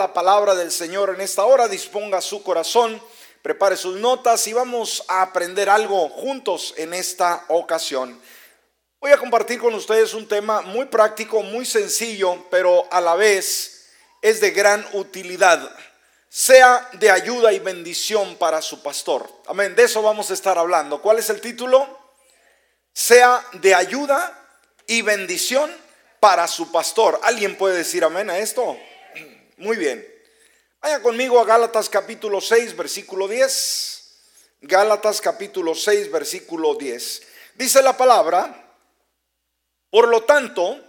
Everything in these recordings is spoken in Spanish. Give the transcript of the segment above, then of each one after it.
la palabra del Señor en esta hora, disponga su corazón, prepare sus notas y vamos a aprender algo juntos en esta ocasión. Voy a compartir con ustedes un tema muy práctico, muy sencillo, pero a la vez es de gran utilidad. Sea de ayuda y bendición para su pastor. Amén. De eso vamos a estar hablando. ¿Cuál es el título? Sea de ayuda y bendición para su pastor. ¿Alguien puede decir amén a esto? Muy bien. Vaya conmigo a Gálatas capítulo 6, versículo 10. Gálatas capítulo 6, versículo 10. Dice la palabra, por lo tanto,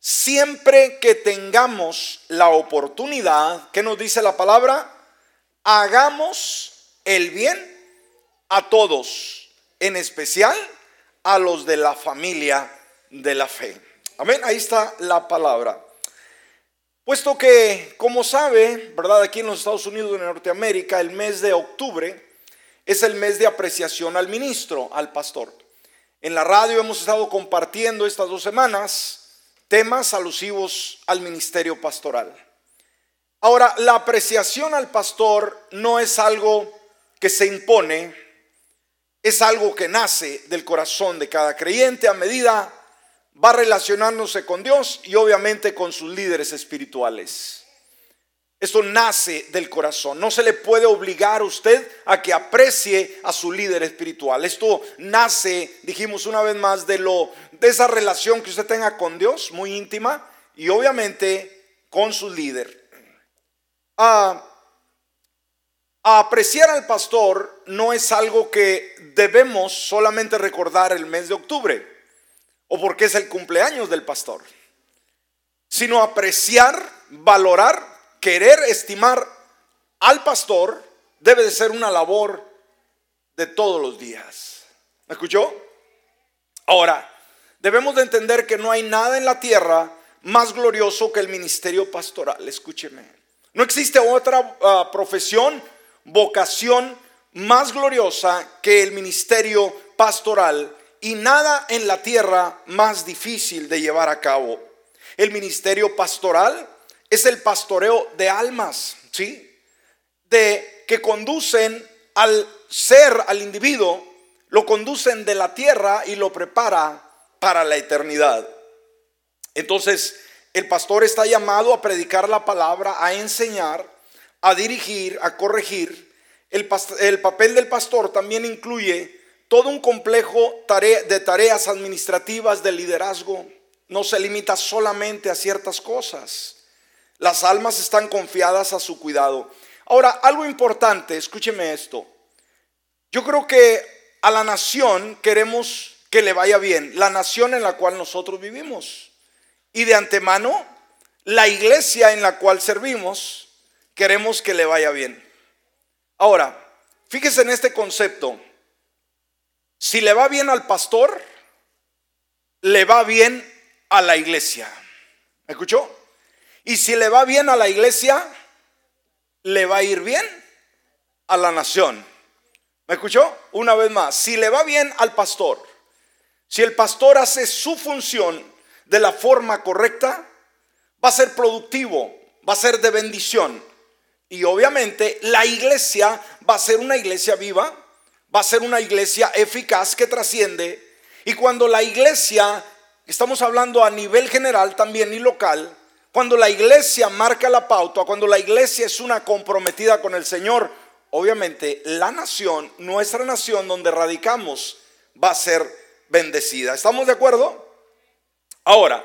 siempre que tengamos la oportunidad, ¿qué nos dice la palabra? Hagamos el bien a todos, en especial a los de la familia de la fe. Amén, ahí está la palabra. Puesto que, como sabe, ¿verdad? Aquí en los Estados Unidos de Norteamérica, el mes de octubre es el mes de apreciación al ministro, al pastor. En la radio hemos estado compartiendo estas dos semanas temas alusivos al ministerio pastoral. Ahora, la apreciación al pastor no es algo que se impone, es algo que nace del corazón de cada creyente a medida va relacionándose con Dios y obviamente con sus líderes espirituales. Esto nace del corazón. No se le puede obligar a usted a que aprecie a su líder espiritual. Esto nace, dijimos una vez más, de lo de esa relación que usted tenga con Dios, muy íntima, y obviamente con su líder. a apreciar al pastor no es algo que debemos solamente recordar el mes de octubre o porque es el cumpleaños del pastor, sino apreciar, valorar, querer, estimar al pastor debe de ser una labor de todos los días. ¿Me escuchó? Ahora, debemos de entender que no hay nada en la tierra más glorioso que el ministerio pastoral. Escúcheme. No existe otra ah, profesión, vocación más gloriosa que el ministerio pastoral y nada en la tierra más difícil de llevar a cabo. El ministerio pastoral es el pastoreo de almas, ¿sí? De que conducen al ser, al individuo, lo conducen de la tierra y lo prepara para la eternidad. Entonces, el pastor está llamado a predicar la palabra, a enseñar, a dirigir, a corregir. El, el papel del pastor también incluye todo un complejo de tareas administrativas de liderazgo. No se limita solamente a ciertas cosas. Las almas están confiadas a su cuidado. Ahora, algo importante, escúcheme esto. Yo creo que a la nación queremos que le vaya bien, la nación en la cual nosotros vivimos. Y de antemano, la iglesia en la cual servimos, queremos que le vaya bien. Ahora, fíjese en este concepto. Si le va bien al pastor, le va bien a la iglesia. ¿Me escuchó? Y si le va bien a la iglesia, le va a ir bien a la nación. ¿Me escuchó? Una vez más, si le va bien al pastor, si el pastor hace su función de la forma correcta, va a ser productivo, va a ser de bendición. Y obviamente la iglesia va a ser una iglesia viva, va a ser una iglesia eficaz que trasciende. Y cuando la iglesia, estamos hablando a nivel general también y local, cuando la iglesia marca la pauta, cuando la iglesia es una comprometida con el Señor, obviamente la nación, nuestra nación donde radicamos, va a ser bendecida. ¿Estamos de acuerdo? Ahora,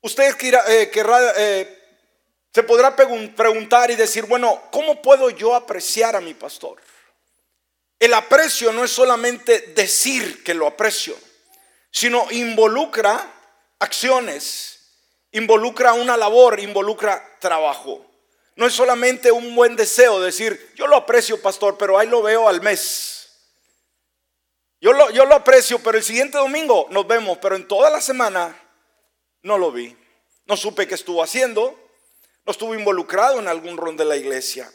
usted eh, querrá, eh, se podrá preguntar y decir, bueno, ¿cómo puedo yo apreciar a mi pastor? El aprecio no es solamente decir que lo aprecio, sino involucra acciones, involucra una labor, involucra trabajo. No es solamente un buen deseo decir, yo lo aprecio, pastor, pero ahí lo veo al mes. Yo lo, yo lo aprecio, pero el siguiente domingo nos vemos, pero en toda la semana no lo vi. No supe qué estuvo haciendo, no estuvo involucrado en algún rol de la iglesia.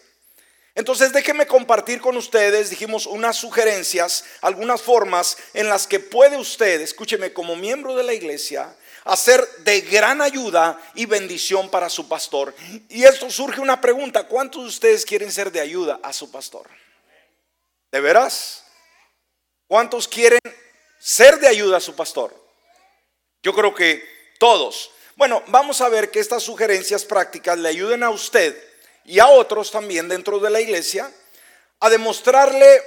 Entonces déjenme compartir con ustedes, dijimos, unas sugerencias, algunas formas en las que puede usted, escúcheme, como miembro de la iglesia, a ser de gran ayuda y bendición para su pastor. Y esto surge una pregunta, ¿cuántos de ustedes quieren ser de ayuda a su pastor? ¿De veras? ¿Cuántos quieren ser de ayuda a su pastor? Yo creo que todos. Bueno, vamos a ver que estas sugerencias prácticas le ayuden a usted y a otros también dentro de la iglesia a demostrarle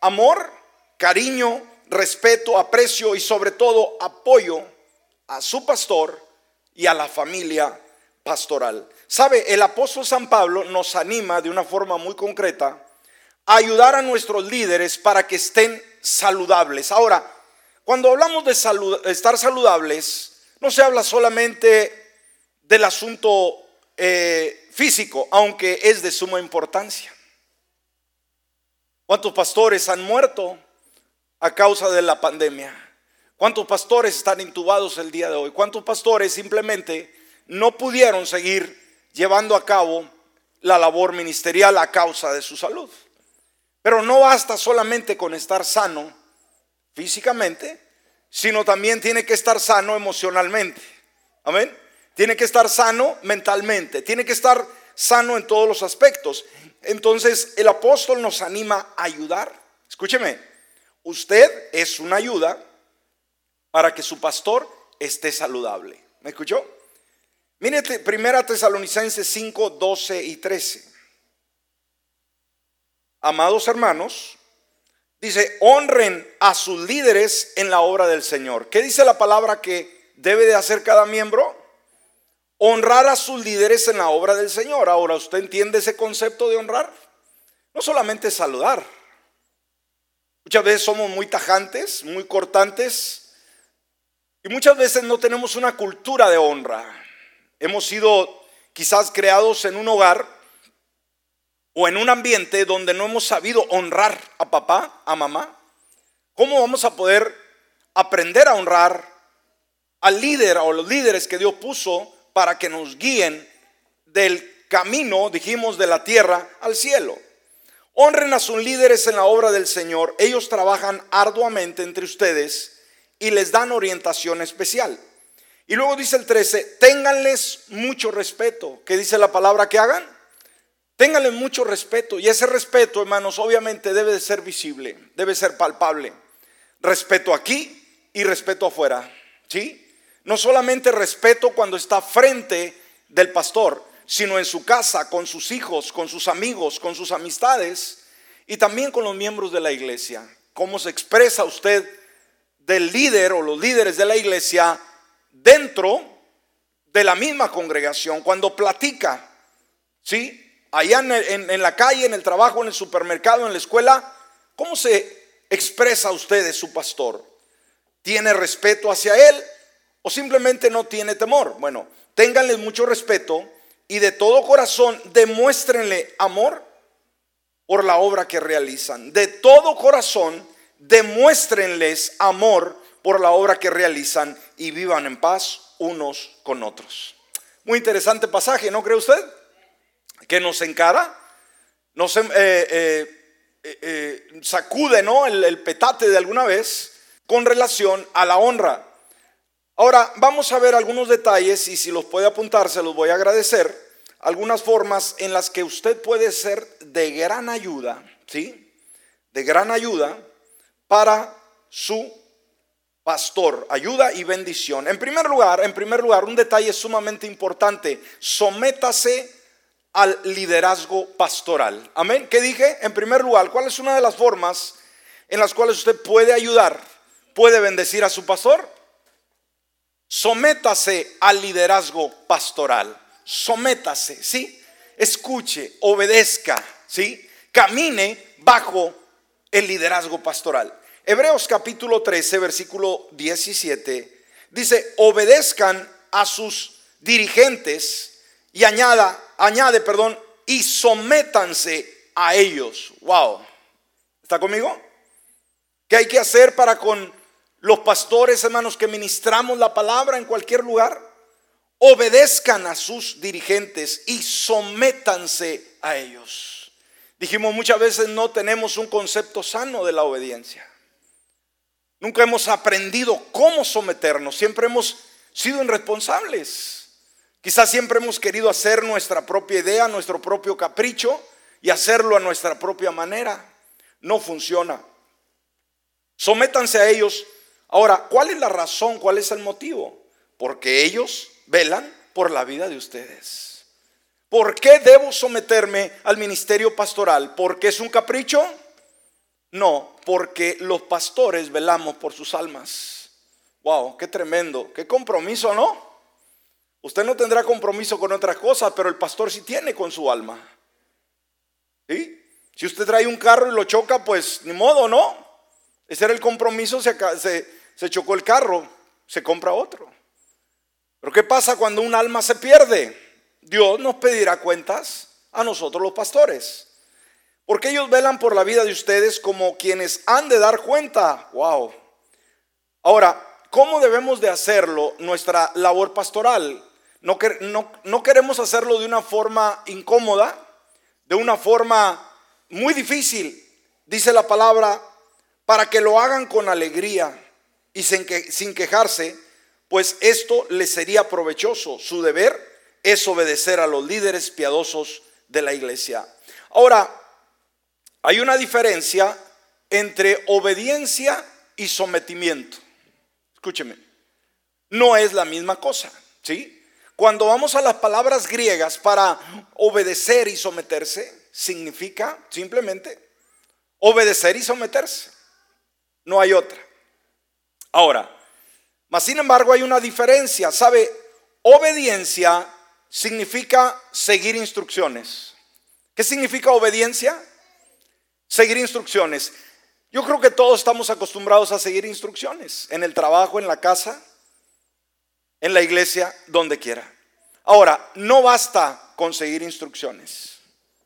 amor, cariño, respeto, aprecio y sobre todo apoyo a su pastor y a la familia pastoral. Sabe, el apóstol San Pablo nos anima de una forma muy concreta a ayudar a nuestros líderes para que estén saludables. Ahora, cuando hablamos de estar saludables, no se habla solamente del asunto eh, físico, aunque es de suma importancia. ¿Cuántos pastores han muerto a causa de la pandemia? ¿Cuántos pastores están intubados el día de hoy? ¿Cuántos pastores simplemente no pudieron seguir llevando a cabo la labor ministerial a causa de su salud? Pero no basta solamente con estar sano físicamente, sino también tiene que estar sano emocionalmente. Amén. Tiene que estar sano mentalmente, tiene que estar sano en todos los aspectos. Entonces el apóstol nos anima a ayudar. Escúcheme, usted es una ayuda para que su pastor esté saludable. ¿Me escuchó? Mire, primera Tesalonicenses 5, 12 y 13. Amados hermanos, dice, honren a sus líderes en la obra del Señor. ¿Qué dice la palabra que debe de hacer cada miembro? Honrar a sus líderes en la obra del Señor. Ahora, ¿usted entiende ese concepto de honrar? No solamente saludar. Muchas veces somos muy tajantes, muy cortantes y muchas veces no tenemos una cultura de honra. Hemos sido quizás creados en un hogar o en un ambiente donde no hemos sabido honrar a papá, a mamá. ¿Cómo vamos a poder aprender a honrar al líder o los líderes que Dios puso para que nos guíen del camino, dijimos, de la tierra al cielo. Honren a sus líderes en la obra del Señor. Ellos trabajan arduamente entre ustedes y les dan orientación especial. Y luego dice el 13, ténganles mucho respeto. ¿Qué dice la palabra que hagan? Ténganles mucho respeto. Y ese respeto, hermanos, obviamente debe de ser visible, debe ser palpable. Respeto aquí y respeto afuera. ¿Sí? No solamente respeto cuando está frente del pastor, sino en su casa, con sus hijos, con sus amigos, con sus amistades y también con los miembros de la iglesia. ¿Cómo se expresa usted del líder o los líderes de la iglesia dentro de la misma congregación cuando platica? ¿Sí? Allá en, en la calle, en el trabajo, en el supermercado, en la escuela, ¿cómo se expresa usted de su pastor? ¿Tiene respeto hacia él? O simplemente no tiene temor. Bueno, ténganle mucho respeto y de todo corazón demuéstrenle amor por la obra que realizan. De todo corazón demuéstrenles amor por la obra que realizan y vivan en paz unos con otros. Muy interesante pasaje, ¿no cree usted? Que nos encara, nos eh, eh, eh, sacude ¿no? el, el petate de alguna vez con relación a la honra. Ahora, vamos a ver algunos detalles y si los puede apuntar, se los voy a agradecer. Algunas formas en las que usted puede ser de gran ayuda, ¿sí? De gran ayuda para su pastor, ayuda y bendición. En primer lugar, en primer lugar, un detalle sumamente importante, sométase al liderazgo pastoral. Amén. ¿Qué dije? En primer lugar, ¿cuál es una de las formas en las cuales usted puede ayudar, puede bendecir a su pastor? Sométase al liderazgo pastoral. Sométase, ¿sí? Escuche, obedezca, ¿sí? Camine bajo el liderazgo pastoral. Hebreos capítulo 13, versículo 17, dice, obedezcan a sus dirigentes y añada, añade, perdón, y sométanse a ellos. Wow. ¿Está conmigo? ¿Qué hay que hacer para con los pastores, hermanos, que ministramos la palabra en cualquier lugar, obedezcan a sus dirigentes y sométanse a ellos. Dijimos muchas veces no tenemos un concepto sano de la obediencia. Nunca hemos aprendido cómo someternos. Siempre hemos sido irresponsables. Quizás siempre hemos querido hacer nuestra propia idea, nuestro propio capricho y hacerlo a nuestra propia manera. No funciona. Sométanse a ellos. Ahora, ¿cuál es la razón? ¿Cuál es el motivo? Porque ellos velan por la vida de ustedes. ¿Por qué debo someterme al ministerio pastoral? ¿Porque es un capricho? No, porque los pastores velamos por sus almas. Wow, qué tremendo, qué compromiso, ¿no? Usted no tendrá compromiso con otras cosas, pero el pastor sí tiene con su alma. ¿Sí? Si usted trae un carro y lo choca, pues ni modo, ¿no? Ese era el compromiso, se chocó el carro, se compra otro. Pero ¿qué pasa cuando un alma se pierde? Dios nos pedirá cuentas a nosotros los pastores. Porque ellos velan por la vida de ustedes como quienes han de dar cuenta. Wow. Ahora, ¿cómo debemos de hacerlo nuestra labor pastoral? No, no, no queremos hacerlo de una forma incómoda, de una forma muy difícil, dice la palabra, para que lo hagan con alegría y sin, que, sin quejarse, pues esto les sería provechoso. Su deber es obedecer a los líderes piadosos de la iglesia. Ahora, hay una diferencia entre obediencia y sometimiento. Escúcheme, no es la misma cosa, ¿sí? Cuando vamos a las palabras griegas para obedecer y someterse, significa simplemente obedecer y someterse. No hay otra. Ahora, mas sin embargo hay una diferencia, ¿sabe? Obediencia significa seguir instrucciones. ¿Qué significa obediencia? Seguir instrucciones. Yo creo que todos estamos acostumbrados a seguir instrucciones, en el trabajo, en la casa, en la iglesia, donde quiera. Ahora, no basta con seguir instrucciones.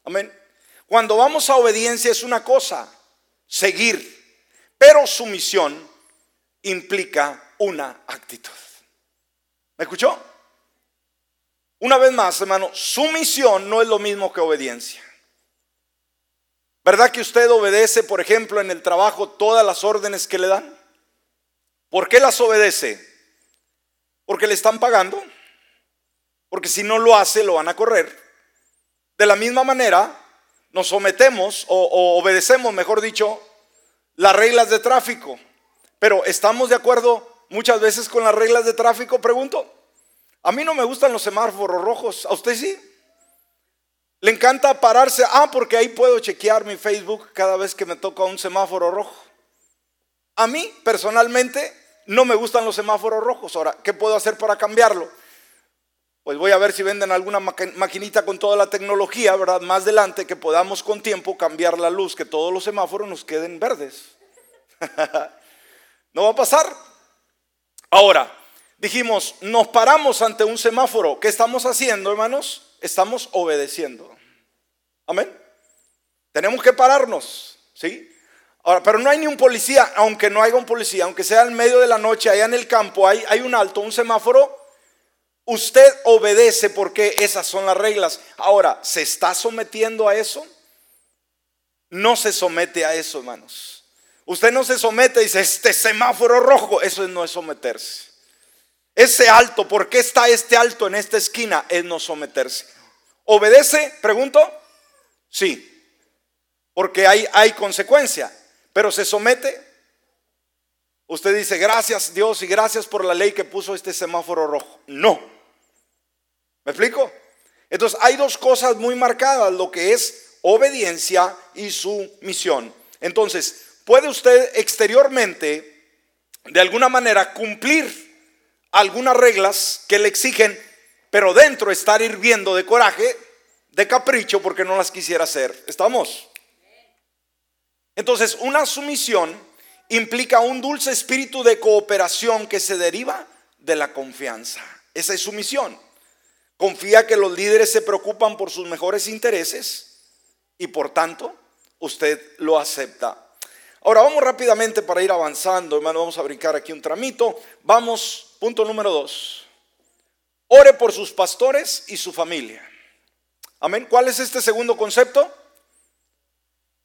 Amén. Cuando vamos a obediencia es una cosa, seguir, pero sumisión implica una actitud. ¿Me escuchó? Una vez más, hermano, sumisión no es lo mismo que obediencia. ¿Verdad que usted obedece, por ejemplo, en el trabajo todas las órdenes que le dan? ¿Por qué las obedece? Porque le están pagando. Porque si no lo hace, lo van a correr. De la misma manera, nos sometemos o, obedecemos, mejor dicho, las reglas de tráfico. Pero ¿estamos de acuerdo muchas veces con las reglas de tráfico? Pregunto. A mí no me gustan los semáforos rojos. ¿A usted sí? Le encanta pararse, ah, porque ahí puedo chequear mi Facebook cada vez que me toca un semáforo rojo. A mí, personalmente, no me gustan los semáforos rojos. Ahora, ¿qué puedo hacer para cambiarlo? Pues voy a ver si venden alguna maquinita con toda la tecnología, ¿verdad? Más adelante que podamos con tiempo cambiar la luz, que todos los semáforos nos queden verdes. no va a pasar. Ahora, dijimos, nos paramos ante un semáforo. ¿Qué estamos haciendo, hermanos? estamos obedeciendo. Amén. Tenemos que pararnos, ¿sí? Ahora, pero no hay ni un policía, aunque no haya un policía, aunque sea en medio de la noche, allá en el campo, hay, hay un alto, un semáforo. Usted obedece porque esas son las reglas. Ahora, ¿se está sometiendo a eso? No se somete a eso, hermanos. Usted no se somete y dice, este semáforo rojo, eso no es someterse. Ese alto, ¿por qué está este alto en esta esquina? Es no someterse. ¿Obedece? Pregunto. Sí. Porque hay, hay consecuencia. Pero se somete. Usted dice, gracias Dios y gracias por la ley que puso este semáforo rojo. No. ¿Me explico? Entonces hay dos cosas muy marcadas, lo que es obediencia y su misión. Entonces, puede usted exteriormente, de alguna manera, cumplir algunas reglas que le exigen, pero dentro estar hirviendo de coraje, de capricho, porque no las quisiera hacer. ¿Estamos? Entonces, una sumisión implica un dulce espíritu de cooperación que se deriva de la confianza. Esa es sumisión. Confía que los líderes se preocupan por sus mejores intereses y por tanto usted lo acepta. Ahora vamos rápidamente para ir avanzando, hermano, vamos a brincar aquí un tramito. Vamos Punto número dos. Ore por sus pastores y su familia. Amén. ¿Cuál es este segundo concepto?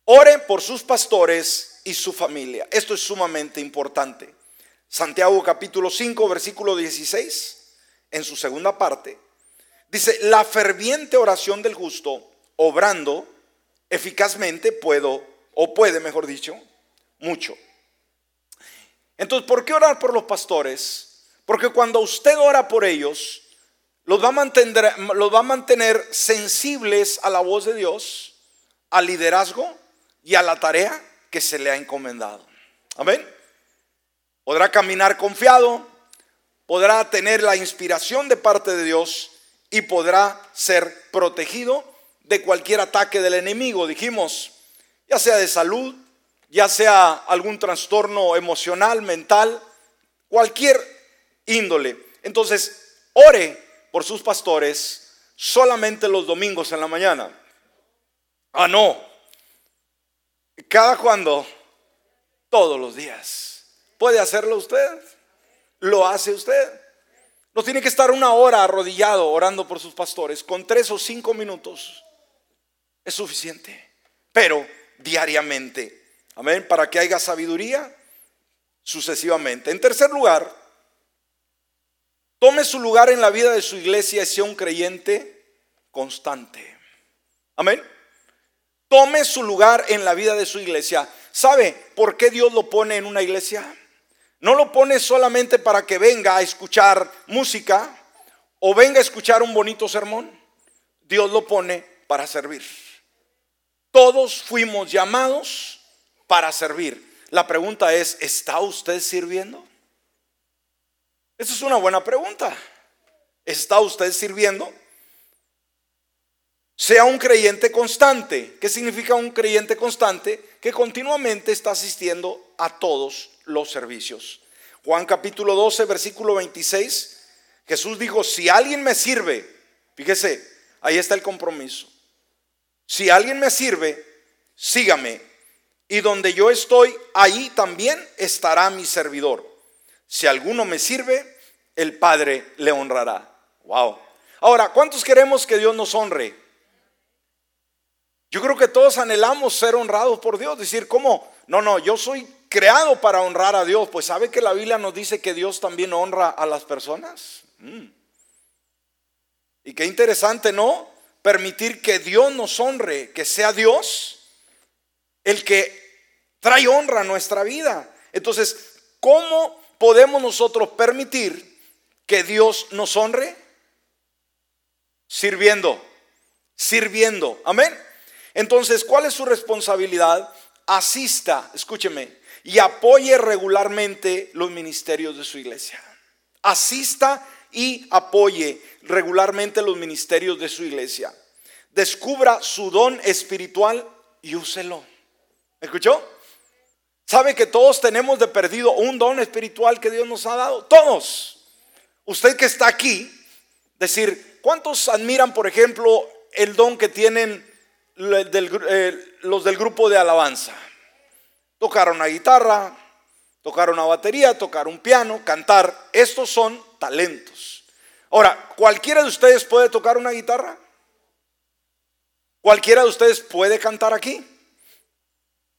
Ore por sus pastores y su familia. Esto es sumamente importante. Santiago capítulo 5, versículo 16, en su segunda parte, dice, la ferviente oración del justo, obrando eficazmente, puedo, o puede, mejor dicho, mucho. Entonces, ¿por qué orar por los pastores? Porque cuando usted ora por ellos, los va a mantener, los va a mantener sensibles a la voz de Dios, al liderazgo y a la tarea que se le ha encomendado. Amén. Podrá caminar confiado, podrá tener la inspiración de parte de Dios y podrá ser protegido de cualquier ataque del enemigo. Dijimos, ya sea de salud, ya sea algún trastorno emocional, mental, cualquier índole. Entonces, ore por sus pastores solamente los domingos en la mañana. Ah, no. Cada cuando, todos los días. ¿Puede hacerlo usted? ¿Lo hace usted? No tiene que estar una hora arrodillado orando por sus pastores. Con tres o cinco minutos es suficiente. Pero diariamente. Amén. Para que haya sabiduría sucesivamente. En tercer lugar, tome su lugar en la vida de su iglesia y sea un creyente constante. Amén. Tome su lugar en la vida de su iglesia. ¿Sabe por qué Dios lo pone en una iglesia? No lo pone solamente para que venga a escuchar música o venga a escuchar un bonito sermón. Dios lo pone para servir. Todos fuimos llamados para servir. La pregunta es, ¿está usted sirviendo? Esa es una buena pregunta. ¿Está usted sirviendo? Sea un creyente constante. ¿Qué significa un creyente constante? Que continuamente está asistiendo a todos los servicios. Juan capítulo 12, versículo 26. Jesús dijo, si alguien me sirve, fíjese, ahí está el compromiso. Si alguien me sirve, sígame. Y donde yo estoy, ahí también estará mi servidor. Si alguno me sirve, el Padre le honrará. Wow. Ahora, ¿cuántos queremos que Dios nos honre? Yo creo que todos anhelamos ser honrados por Dios. Decir, ¿cómo? No, no, yo soy creado para honrar a Dios. Pues ¿sabe que la Biblia nos dice que Dios también honra a las personas? Mm. Y qué interesante, ¿no? Permitir que Dios nos honre, que sea Dios el que trae honra a nuestra vida. Entonces, ¿cómo podemos nosotros permitir que Dios nos honre? Sirviendo, sirviendo. Amén. Entonces, ¿cuál es su responsabilidad? Asista, escúcheme, y apoye regularmente los ministerios de su iglesia. Asista y apoye regularmente los ministerios de su iglesia. Descubra su don espiritual y úselo. ¿Me escuchó? ¿Sabe que todos tenemos de perdido un don espiritual que Dios nos ha dado? Todos. Usted que está aquí, decir, ¿cuántos admiran, por ejemplo, el don que tienen eh, los del grupo de alabanza. Tocar una guitarra, tocar una batería, tocar un piano, cantar. Estos son talentos. Ahora, ¿cualquiera de ustedes puede tocar una guitarra? ¿Cualquiera de ustedes puede cantar aquí?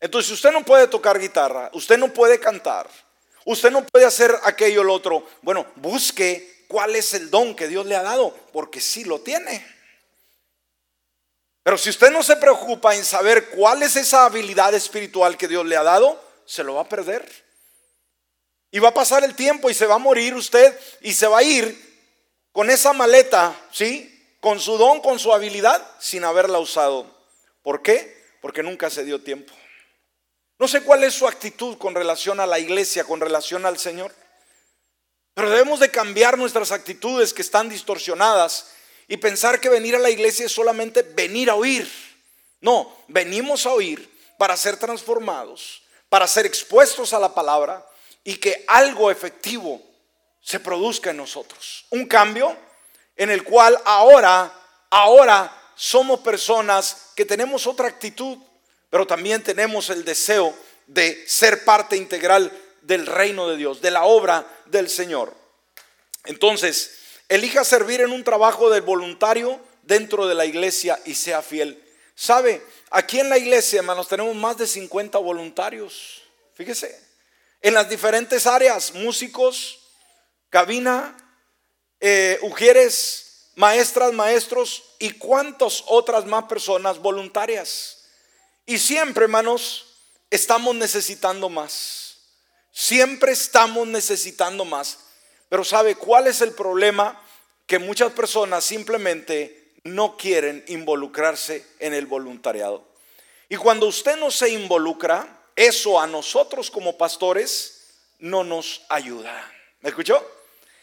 Entonces, usted no puede tocar guitarra, usted no puede cantar, usted no puede hacer aquello o lo otro, bueno, busque cuál es el don que Dios le ha dado, porque sí lo tiene. Pero si usted no se preocupa en saber cuál es esa habilidad espiritual que Dios le ha dado, se lo va a perder. Y va a pasar el tiempo y se va a morir usted y se va a ir con esa maleta, ¿sí? Con su don, con su habilidad, sin haberla usado. ¿Por qué? Porque nunca se dio tiempo. No sé cuál es su actitud con relación a la iglesia, con relación al Señor. Pero debemos de cambiar nuestras actitudes que están distorsionadas y pensar que venir a la iglesia es solamente venir a oír. No, venimos a oír para ser transformados, para ser expuestos a la palabra y que algo efectivo se produzca en nosotros. Un cambio en el cual ahora, ahora somos personas que tenemos otra actitud, pero también tenemos el deseo de ser parte integral del reino de Dios, de la obra del Señor. Entonces, Elija servir en un trabajo de voluntario dentro de la iglesia y sea fiel. ¿Sabe? Aquí en la iglesia, hermanos, tenemos más de 50 voluntarios. Fíjese. en las diferentes áreas, músicos, cabina, eh, ujieres, maestras, maestros y cuantas otras más personas voluntarias. Y siempre, hermanos, estamos necesitando más. Siempre estamos necesitando más. Pero ¿sabe cuál es el problema? Que muchas personas simplemente no quieren involucrarse en el voluntariado. Y cuando usted no se involucra, eso a nosotros como pastores no nos ayuda. ¿Me escuchó?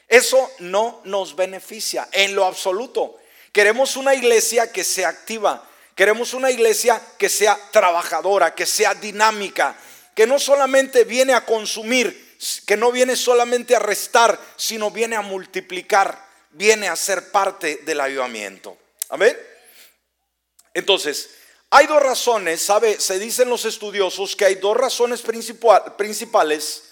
Eso no nos beneficia en lo absoluto. Queremos una iglesia que sea activa. Queremos una iglesia que sea trabajadora, que sea dinámica, que no solamente viene a consumir, que no viene solamente a restar, sino viene a multiplicar, viene a ser parte del avivamiento. Amén. Entonces, hay dos razones, ¿sabe? Se dicen los estudiosos que hay dos razones principales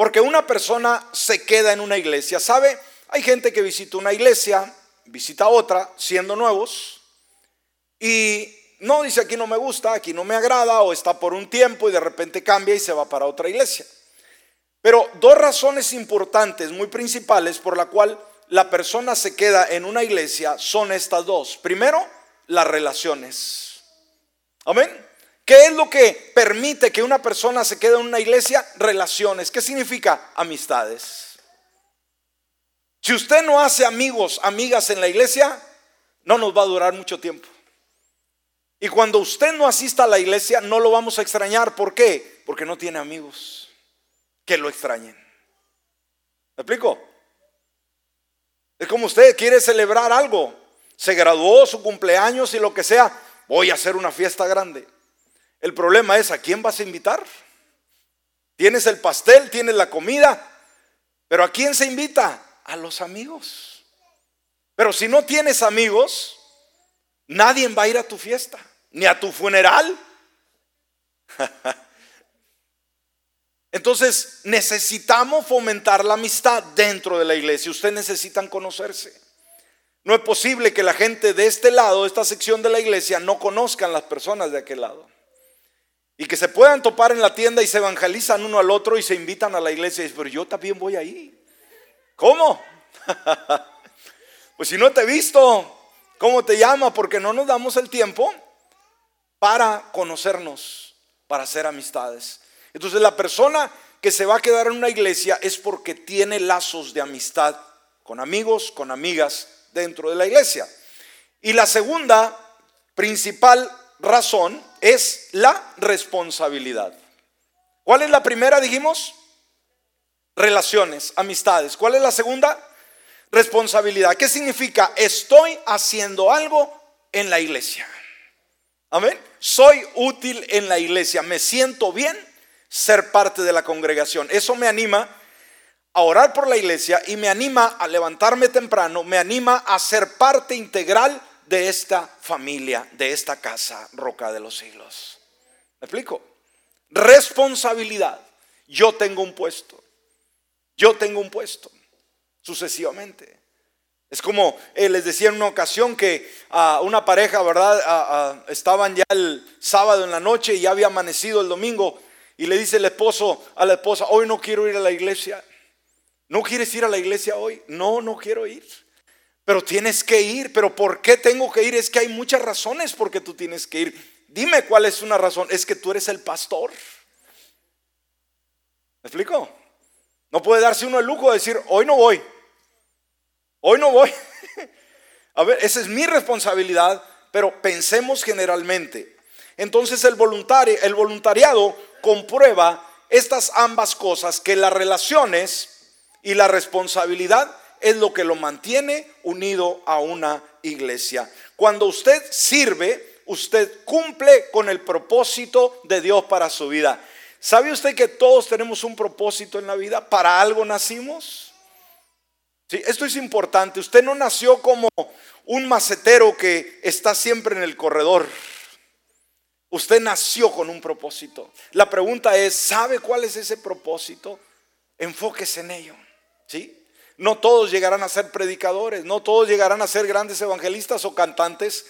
porque una persona se queda en una iglesia. ¿Sabe? Hay gente que visita una iglesia, visita otra, siendo nuevos, y no dice aquí no me gusta, aquí no me agrada, o está por un tiempo y de repente cambia y se va para otra iglesia. Pero dos razones importantes, muy principales, por la cual la persona se queda en una iglesia son estas dos. Primero, las relaciones. Amén. ¿Qué es lo que permite que una persona se quede en una iglesia? Relaciones. ¿Qué significa? Amistades. Si usted no hace amigos, amigas en la iglesia, no nos va a durar mucho tiempo. Y cuando usted no asista a la iglesia, no lo vamos a extrañar. ¿Por qué? Porque no tiene amigos que lo extrañen. ¿Me explico? Es como usted quiere celebrar algo. Se graduó, su cumpleaños y lo que sea voy a hacer una fiesta grande. El problema es, ¿a quién vas a invitar? Tienes el pastel, tienes la comida, pero ¿a quién se invita? A los amigos. Pero si no tienes amigos, nadie va a ir a tu fiesta, ni a tu funeral. Entonces necesitamos fomentar la amistad dentro de la iglesia. Ustedes necesitan conocerse. No es posible que la gente de este lado, de esta sección de la iglesia, no conozcan las personas de aquel lado. Y que se puedan topar en la tienda y se evangelizan uno al otro y se invitan a la iglesia y dicen, pero yo también voy ahí. ¿Cómo? pues si no te he visto, ¿cómo te llama? Porque no nos damos el tiempo para conocernos, para hacer amistades. Entonces la persona que se va a quedar en una iglesia es porque tiene lazos de amistad con amigos, con amigas dentro de la iglesia. Y la segunda principal razón es la responsabilidad. ¿Cuál es la primera, dijimos? Relaciones, amistades. ¿Cuál es la segunda? Responsabilidad. ¿Qué significa? Estoy haciendo algo en la iglesia. Amén. Soy útil en la iglesia. Me siento bien ser parte de la congregación. Eso me anima a orar por la iglesia y me anima a levantarme temprano, me anima a ser parte integral de esta familia, de esta casa, Roca de los Siglos. ¿Me explico? Responsabilidad. Yo tengo un puesto. Yo tengo un puesto. Sucesivamente. Es como eh, les decía en una ocasión que a una pareja, ¿verdad? estaban ya el sábado en la noche y ya había amanecido el domingo y le dice el esposo a la esposa, hoy no quiero ir a la iglesia. ¿No quieres ir a la iglesia hoy? No, no quiero ir. Pero tienes que ir. ¿Pero por qué tengo que ir? Es que hay muchas razones por qué tú tienes que ir. Dime cuál es una razón. Es que tú eres el pastor. ¿Me explico? No puede darse uno el lujo de decir, hoy no voy. Hoy no voy. A ver, esa es mi responsabilidad, pero pensemos generalmente. Entonces el, el voluntariado comprueba estas ambas cosas, que las relaciones y la responsabilidad es lo que lo mantiene unido a una iglesia. Cuando usted sirve, usted cumple con el propósito de Dios para su vida. ¿Sabe usted que todos tenemos un propósito en la vida? ¿Para algo nacimos? Sí, esto es importante. Usted no nació como un macetero que está siempre en el corredor. Usted nació con un propósito. La pregunta es, ¿sabe cuál es ese propósito? Enfóquese en ello. ¿Sí? No todos llegarán a ser predicadores, no todos llegarán a ser grandes evangelistas o cantantes,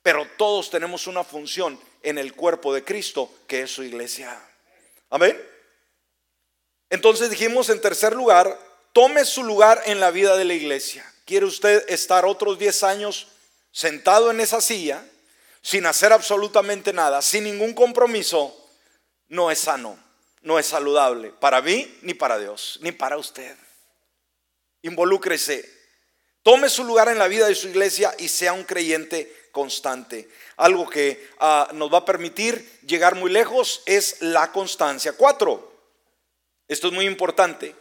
pero todos tenemos una función en el cuerpo de Cristo, que es su iglesia. Amén. Entonces dijimos en tercer lugar, tome su lugar en la vida de la iglesia. ¿Quiere usted estar otros 10 años sentado en esa silla sin hacer absolutamente nada, sin ningún compromiso? No es sano, no es saludable para mí ni para Dios, ni para usted. Involúcrese, tome su lugar en la vida de su iglesia y sea un creyente constante. Algo que ah, nos va a permitir llegar muy lejos es la constancia. Cuatro, esto es muy importante.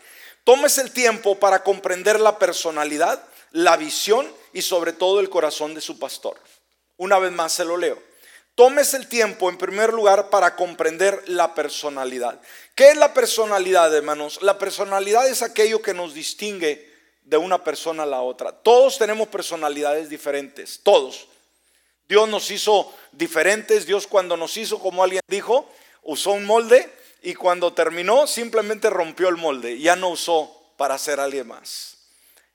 Tómese el tiempo para comprender la personalidad, la visión y sobre todo el corazón de su pastor. Una vez más se lo leo. Tómese el tiempo en primer lugar para comprender la personalidad. ¿Qué es la personalidad, hermanos? La personalidad es aquello que nos distingue de una persona a la otra. Todos tenemos personalidades diferentes, todos. Dios nos hizo diferentes. Dios cuando nos hizo, como alguien dijo, usó un molde y cuando terminó simplemente rompió el molde. Ya no usó para ser alguien más.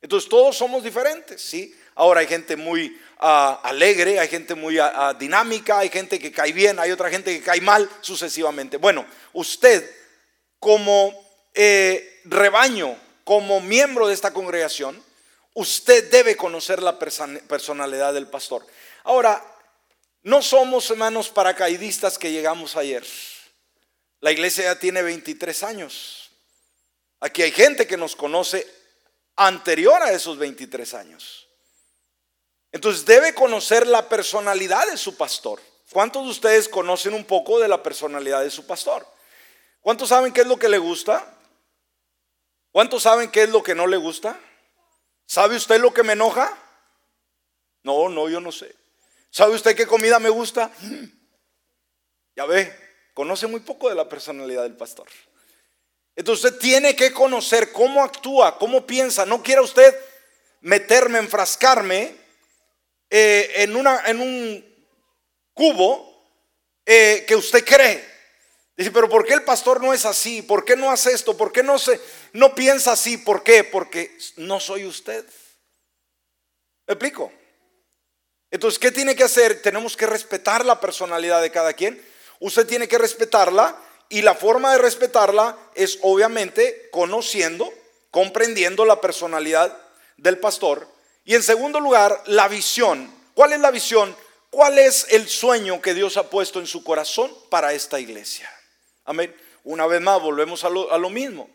Entonces todos somos diferentes, ¿sí? Ahora hay gente muy ah, alegre, hay gente muy ah, dinámica, hay gente que cae bien, hay otra gente que cae mal, sucesivamente. Bueno, usted como eh, rebaño, como miembro de esta congregación, usted debe conocer la personalidad del pastor. Ahora, no somos hermanos paracaidistas que llegamos ayer. La iglesia ya tiene 23 años. Aquí hay gente que nos conoce anterior a esos 23 años. Entonces debe conocer la personalidad de su pastor. ¿Cuántos de ustedes conocen un poco de la personalidad de su pastor? ¿Cuántos saben qué es lo que le gusta? ¿Cuántos saben qué es lo que no le gusta? ¿Sabe usted lo que me enoja? No, no, yo no sé. ¿Sabe usted qué comida me gusta? Ya ve, conoce muy poco de la personalidad del pastor. Entonces usted tiene que conocer cómo actúa, cómo piensa. No quiera usted meterme, enfrascarme eh, en, una, en un cubo eh, que usted cree. Dice, pero ¿por qué el pastor no es así? ¿Por qué no hace esto? ¿Por qué no, se, no piensa así? ¿Por qué? Porque no soy usted. ¿Me explico? Entonces, ¿qué tiene que hacer? Tenemos que respetar la personalidad de cada quien. Usted tiene que respetarla y la forma de respetarla es obviamente conociendo, comprendiendo la personalidad del pastor. Y en segundo lugar, la visión. ¿Cuál es la visión? ¿Cuál es el sueño que Dios ha puesto en su corazón para esta iglesia? Amén. Una vez más, volvemos a lo, a lo mismo.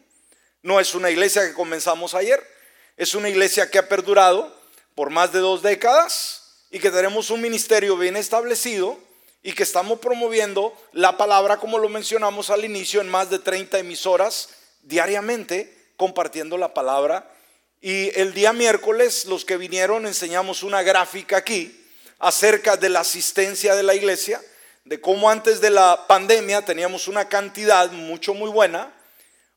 No es una iglesia que comenzamos ayer, es una iglesia que ha perdurado por más de dos décadas y que tenemos un ministerio bien establecido y que estamos promoviendo la palabra como lo mencionamos al inicio en más de 30 emisoras diariamente compartiendo la palabra. Y el día miércoles los que vinieron enseñamos una gráfica aquí acerca de la asistencia de la iglesia, de cómo antes de la pandemia teníamos una cantidad mucho muy buena.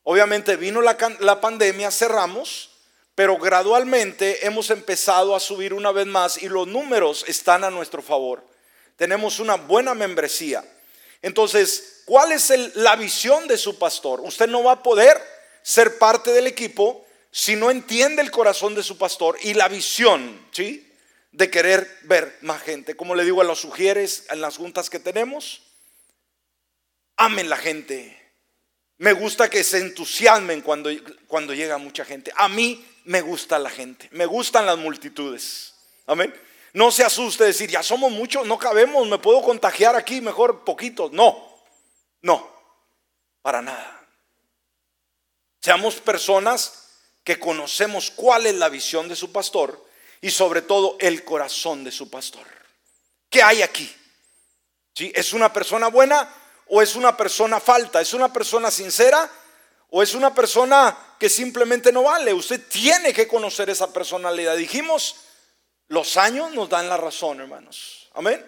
Obviamente vino la, la pandemia, cerramos pero gradualmente hemos empezado a subir una vez más y los números están a nuestro favor. Tenemos una buena membresía. Entonces, ¿cuál es la visión de su pastor? Usted no va a poder ser parte del equipo si no entiende el corazón de su pastor y la visión, ¿sí? De querer ver más gente. Como le digo a los sugieres en las juntas que tenemos, amen la gente. Me gusta que se entusiasmen cuando, cuando llega mucha gente. A mí me gusta la gente, me gustan las multitudes. Amén. No se asuste decir, ya somos muchos, no cabemos, me puedo contagiar aquí, mejor poquitos. No, no, para nada. Seamos personas que conocemos cuál es la visión de su pastor y sobre todo el corazón de su pastor. ¿Qué hay aquí? ¿Sí? ¿Es una persona buena o es una persona falta? ¿Es una persona sincera o es una persona que simplemente no vale. Usted tiene que conocer esa personalidad. Dijimos, los años nos dan la razón, hermanos. Amén.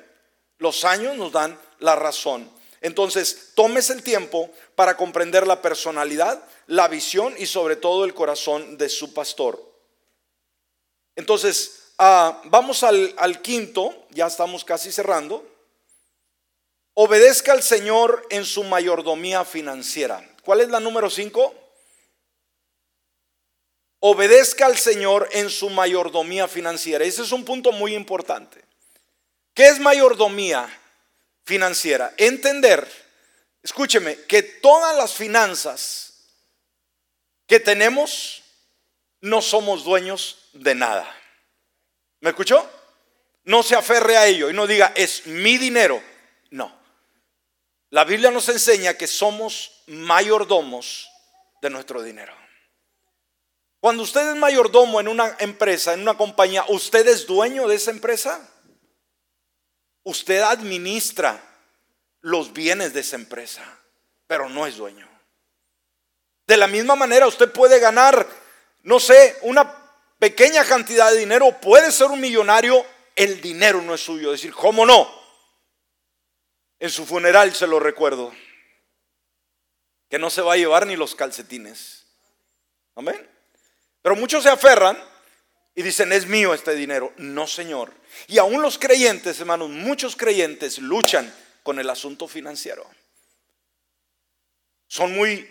Los años nos dan la razón. Entonces, tómese el tiempo para comprender la personalidad, la visión y sobre todo el corazón de su pastor. Entonces, ah, vamos al, al quinto, ya estamos casi cerrando. Obedezca al Señor en su mayordomía financiera. ¿Cuál es la número 5? Obedezca al Señor en su mayordomía financiera. Ese es un punto muy importante. ¿Qué es mayordomía financiera? Entender, escúcheme, que todas las finanzas que tenemos, no somos dueños de nada. ¿Me escuchó? No se aferre a ello y no diga, es mi dinero. No. La Biblia nos enseña que somos mayordomos de nuestro dinero. Cuando usted es mayordomo en una empresa, en una compañía, ¿usted es dueño de esa empresa? Usted administra los bienes de esa empresa, pero no es dueño. De la misma manera, usted puede ganar, no sé, una pequeña cantidad de dinero, puede ser un millonario, el dinero no es suyo. Decir, ¿cómo no? En su funeral se lo recuerdo, que no se va a llevar ni los calcetines. Amén. Pero muchos se aferran y dicen, es mío este dinero. No, Señor. Y aún los creyentes, hermanos, muchos creyentes luchan con el asunto financiero. Son muy,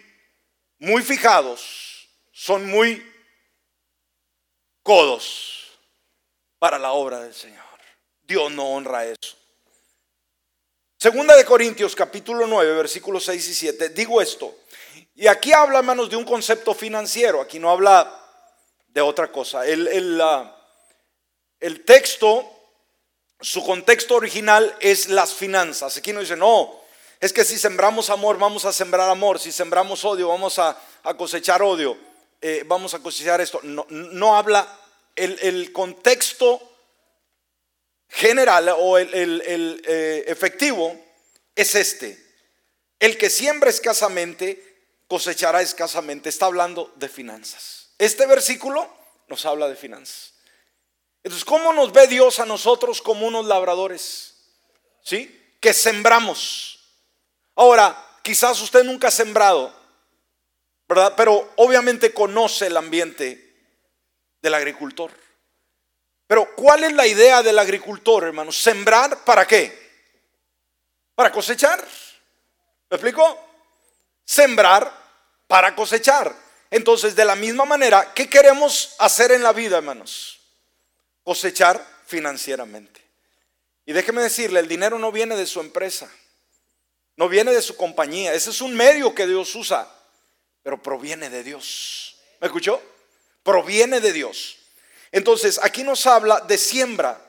muy fijados, son muy codos para la obra del Señor. Dios no honra eso. Segunda de Corintios capítulo 9, versículos 6 y 7. Digo esto. Y aquí habla, hermanos, de un concepto financiero. Aquí no habla de otra cosa. El, el, texto, su contexto original es las finanzas. Aquí no dice, no, es que si sembramos amor, vamos a sembrar amor. Si sembramos odio, vamos a, cosechar odio. Eh, vamos a cosechar esto. No, no habla, el, el, contexto general o el, el eh, efectivo es este. El que siembra escasamente, cosechará escasamente. Está hablando de finanzas. Este versículo nos habla de finanzas. Entonces, ¿cómo nos ve Dios a nosotros como unos labradores? ¿Sí? Que sembramos. Ahora, quizás usted nunca ha sembrado, ¿verdad? Pero obviamente conoce el ambiente del agricultor. Pero ¿cuál es la idea del agricultor, hermano? Sembrar para qué? Para cosechar. ¿Me explico? Sembrar para cosechar. Entonces, de la misma manera, ¿qué queremos hacer en la vida, hermanos? Cosechar financieramente. Y déjeme decirle, el dinero no viene de su empresa, no viene de su compañía, ese es un medio que Dios usa, pero proviene de Dios. ¿Me escuchó? Proviene de Dios. Entonces, aquí nos habla de siembra.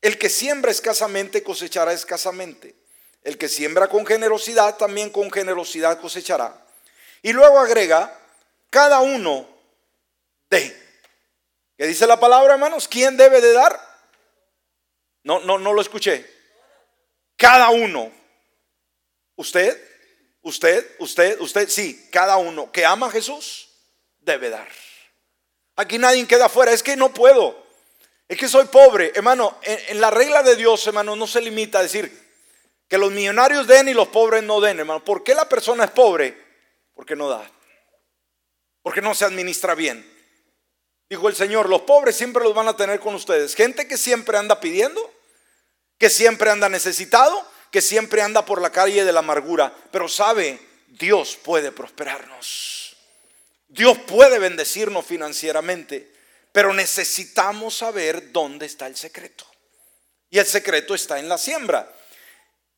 El que siembra escasamente cosechará escasamente. El que siembra con generosidad también con generosidad cosechará. Y luego agrega, cada uno de. ¿Qué dice la palabra, hermanos? ¿Quién debe de dar? No, no, no lo escuché. Cada uno. Usted, usted, usted, usted, sí, cada uno que ama a Jesús debe dar. Aquí nadie queda afuera, es que no puedo. Es que soy pobre, hermano. En, en, la regla de Dios, hermano, no se limita a decir que los millonarios den y los pobres no den, hermano. ¿Por qué la persona es pobre? Porque no da porque no se administra bien. Dijo el Señor, los pobres siempre los van a tener con ustedes. Gente que siempre anda pidiendo, que siempre anda necesitado, que siempre anda por la calle de la amargura. Pero sabe, Dios puede prosperarnos. Dios puede bendecirnos financieramente. Pero necesitamos saber dónde está el secreto. Y el secreto está en la siembra.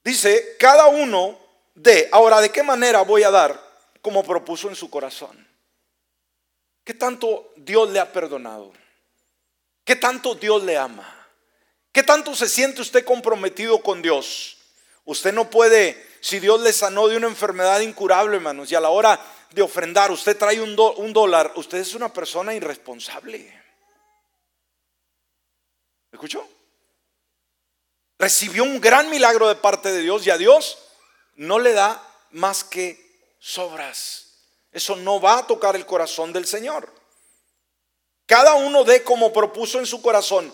Dice, cada uno de, ahora, ¿de qué manera voy a dar? Como propuso en su corazón. ¿Qué tanto Dios le ha perdonado? ¿Qué tanto Dios le ama? ¿Qué tanto se siente usted comprometido con Dios? Usted no puede, si Dios le sanó de una enfermedad incurable, hermanos, y a la hora de ofrendar usted trae un, dólar, usted es una persona irresponsable. ¿Me escuchó? Recibió un gran milagro de parte de Dios y a Dios no le da más que sobras. Eso no va a tocar el corazón del Señor. Cada uno dé como propuso en su corazón.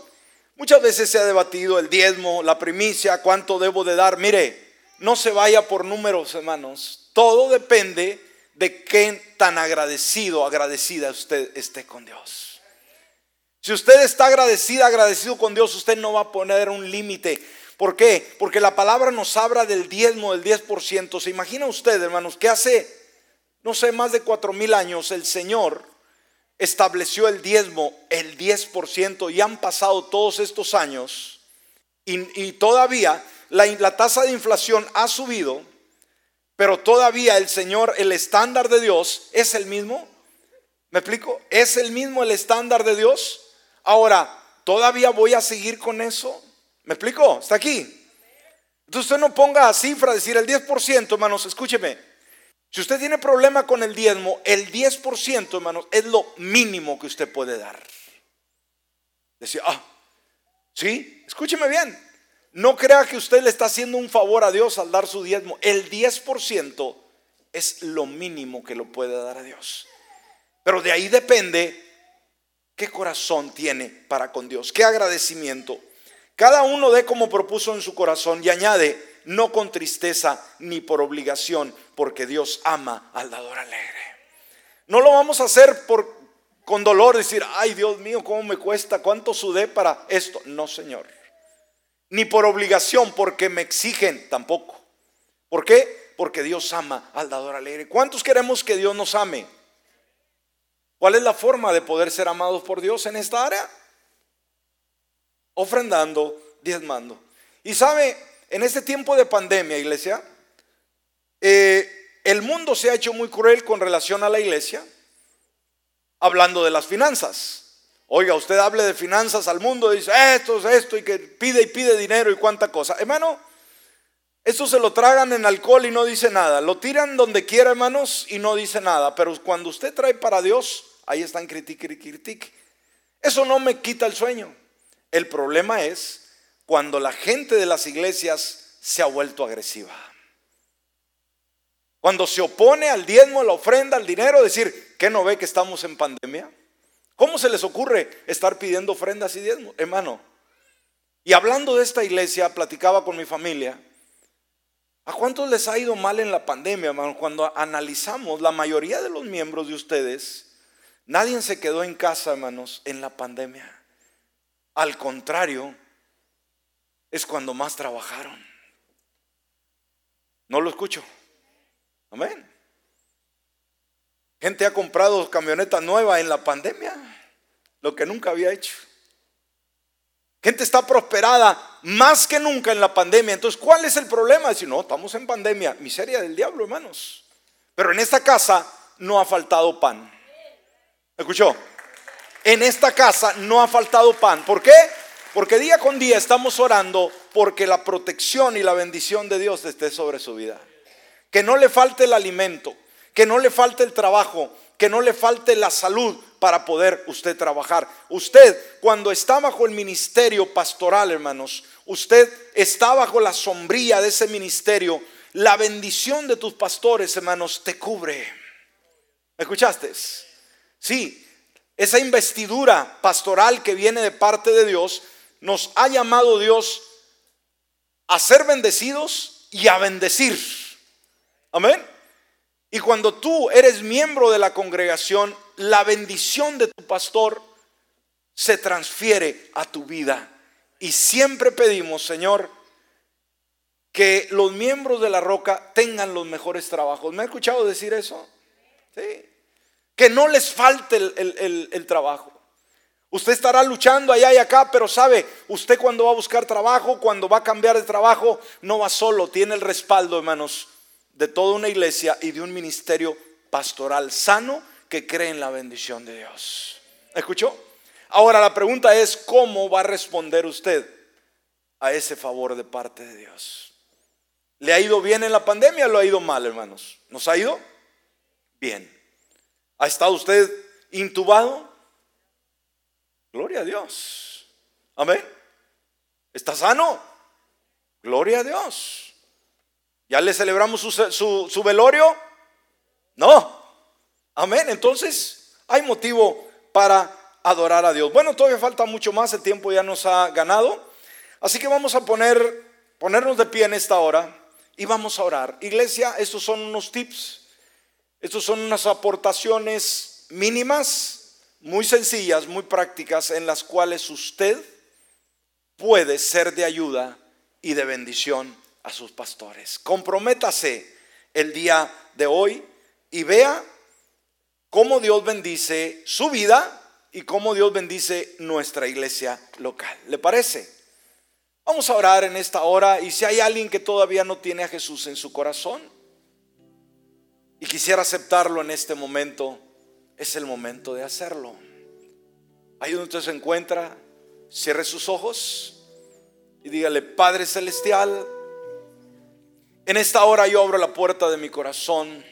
Muchas veces se ha debatido el diezmo, la primicia, cuánto debo de dar. Mire, no se vaya por números, hermanos. Todo depende de qué tan agradecido, agradecida usted esté con Dios. Si usted está agradecida, agradecido con Dios, usted no va a poner un límite. ¿Por qué? Porque la palabra nos habla del diezmo, del 10%. ¿Se imagina usted, hermanos, qué hace no sé, más de cuatro mil años, el Señor estableció el diezmo, el 10%, y han pasado todos estos años, y, todavía la, tasa de inflación ha subido, pero todavía el Señor, el estándar de Dios es el mismo ¿Me explico? ¿Es el mismo el estándar de Dios? Ahora, ¿todavía voy a seguir con eso? ¿Me explico? ¿Está aquí? Entonces usted no ponga a cifra, decir el 10%, hermanos, escúcheme. Si usted tiene problema con el diezmo, el 10%, hermanos, es lo mínimo que usted puede dar. Decía, ah, sí, escúcheme bien. No crea que usted le está haciendo un favor a Dios al dar su diezmo. El 10% es lo mínimo que lo puede dar a Dios. Pero de ahí depende qué corazón tiene para con Dios, qué agradecimiento. Cada uno dé como propuso en su corazón y añade, no con tristeza ni por obligación, porque Dios ama al dador alegre. No lo vamos a hacer por con dolor decir, ay Dios mío, cómo me cuesta, cuánto sudé para esto. No, Señor ni por obligación, porque me exigen tampoco. ¿Por qué? Porque Dios ama al dador alegre. ¿Cuántos queremos que Dios nos ame? ¿Cuál es la forma de poder ser amados por Dios en esta área? Ofrendando, diezmando. Y sabe, en este tiempo de pandemia, iglesia, eh, el mundo se ha hecho muy cruel con relación a la iglesia, hablando de las finanzas. Oiga, usted hable de finanzas al mundo, dice esto es esto y que pide y pide dinero y cuánta cosa. Hermano, esto se lo tragan en alcohol y no dice nada. Lo tiran donde quiera, hermanos, y no dice nada. Pero cuando usted trae para Dios, ahí están critique critique. Eso no me quita el sueño. El problema es cuando la gente de las iglesias se ha vuelto agresiva. Cuando se opone al diezmo, a la ofrenda, al dinero, decir, ¿qué no ve que estamos en pandemia? ¿Cómo se les ocurre estar pidiendo ofrendas y diezmos, hermano? Y hablando de esta iglesia, platicaba con mi familia. ¿A cuántos les ha ido mal en la pandemia, hermano? Cuando analizamos, la mayoría de los miembros de ustedes, nadie se quedó en casa, hermanos, en la pandemia. Al contrario, es cuando más trabajaron. No lo escucho. Amén. Gente ha comprado camioneta nueva en la pandemia lo que nunca había hecho. Gente está prosperada más que nunca en la pandemia. Entonces, ¿cuál es el problema? Decir, no, estamos en pandemia. Miseria del diablo, hermanos. Pero en esta casa no ha faltado pan. ¿Escuchó? En esta casa no ha faltado pan. ¿Por qué? Porque día con día estamos orando porque la protección y la bendición de Dios esté sobre su vida. Que no le falte el alimento, que no le falte el trabajo, que no le falte la salud para poder usted trabajar. Usted, cuando está bajo el ministerio pastoral, hermanos, usted está bajo la sombría de ese ministerio. La bendición de tus pastores, hermanos, te cubre. ¿Me escuchaste? Sí, esa investidura pastoral que viene de parte de Dios, nos ha llamado Dios a ser bendecidos y a bendecir. Amén. Y cuando tú eres miembro de la congregación, la bendición de tu pastor se transfiere a tu vida. Y siempre pedimos, Señor, que los miembros de la roca tengan los mejores trabajos. ¿Me ha escuchado decir eso? Sí. Que no les falte el, el trabajo. Usted estará luchando allá y acá, pero sabe, usted cuando va a buscar trabajo, cuando va a cambiar de trabajo, no va solo, tiene el respaldo, hermanos, de toda una iglesia y de un ministerio pastoral sano que cree en la bendición de Dios. ¿Escuchó? Ahora la pregunta es, ¿cómo va a responder usted a ese favor de parte de Dios? ¿Le ha ido bien en la pandemia o lo ha ido mal, hermanos? ¿Nos ha ido? Bien. ¿Ha estado usted intubado? Gloria a Dios. Amén. ¿Está sano? Gloria a Dios. ¿Ya le celebramos su, velorio? No. Amén. Entonces hay motivo para adorar a Dios. Bueno, todavía falta mucho más, el tiempo ya nos ha ganado. Así que vamos a poner, ponernos de pie en esta hora y vamos a orar. Iglesia, estos son unos tips, estos son unas aportaciones mínimas, muy sencillas, muy prácticas, en las cuales usted puede ser de ayuda y de bendición a sus pastores. Comprométase el día de hoy y vea cómo Dios bendice su vida y cómo Dios bendice nuestra iglesia local. ¿Le parece? Vamos a orar en esta hora y si hay alguien que todavía no tiene a Jesús en su corazón y quisiera aceptarlo en este momento, es el momento de hacerlo. Ahí donde usted se encuentra, cierre sus ojos y dígale, Padre Celestial, en esta hora yo abro la puerta de mi corazón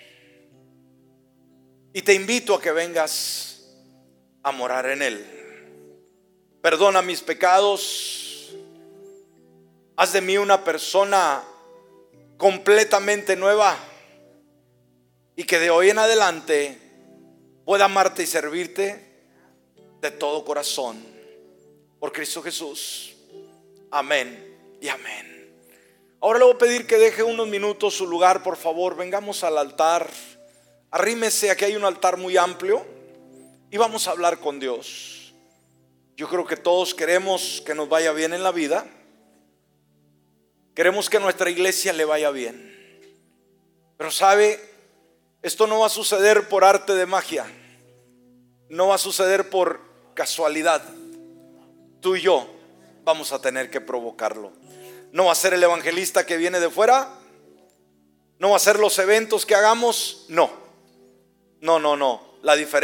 y te invito a que vengas a morar en él. Perdona mis pecados, haz de mí una persona completamente nueva y que de hoy en adelante pueda amarte y servirte de todo corazón. Por Cristo Jesús. Amén y amén. Ahora le voy a pedir que deje unos minutos su lugar, por favor. Vengamos al altar. Arrímese, aquí hay un altar muy amplio y vamos a hablar con Dios. Yo creo que todos queremos que nos vaya bien en la vida. Queremos que nuestra iglesia le vaya bien. Pero sabe, esto no va a suceder por arte de magia. No va a suceder por casualidad. Tú y yo vamos a tener que provocarlo. No va a ser el evangelista que viene de fuera. No va a ser los eventos que hagamos. No. No, no, no. La diferencia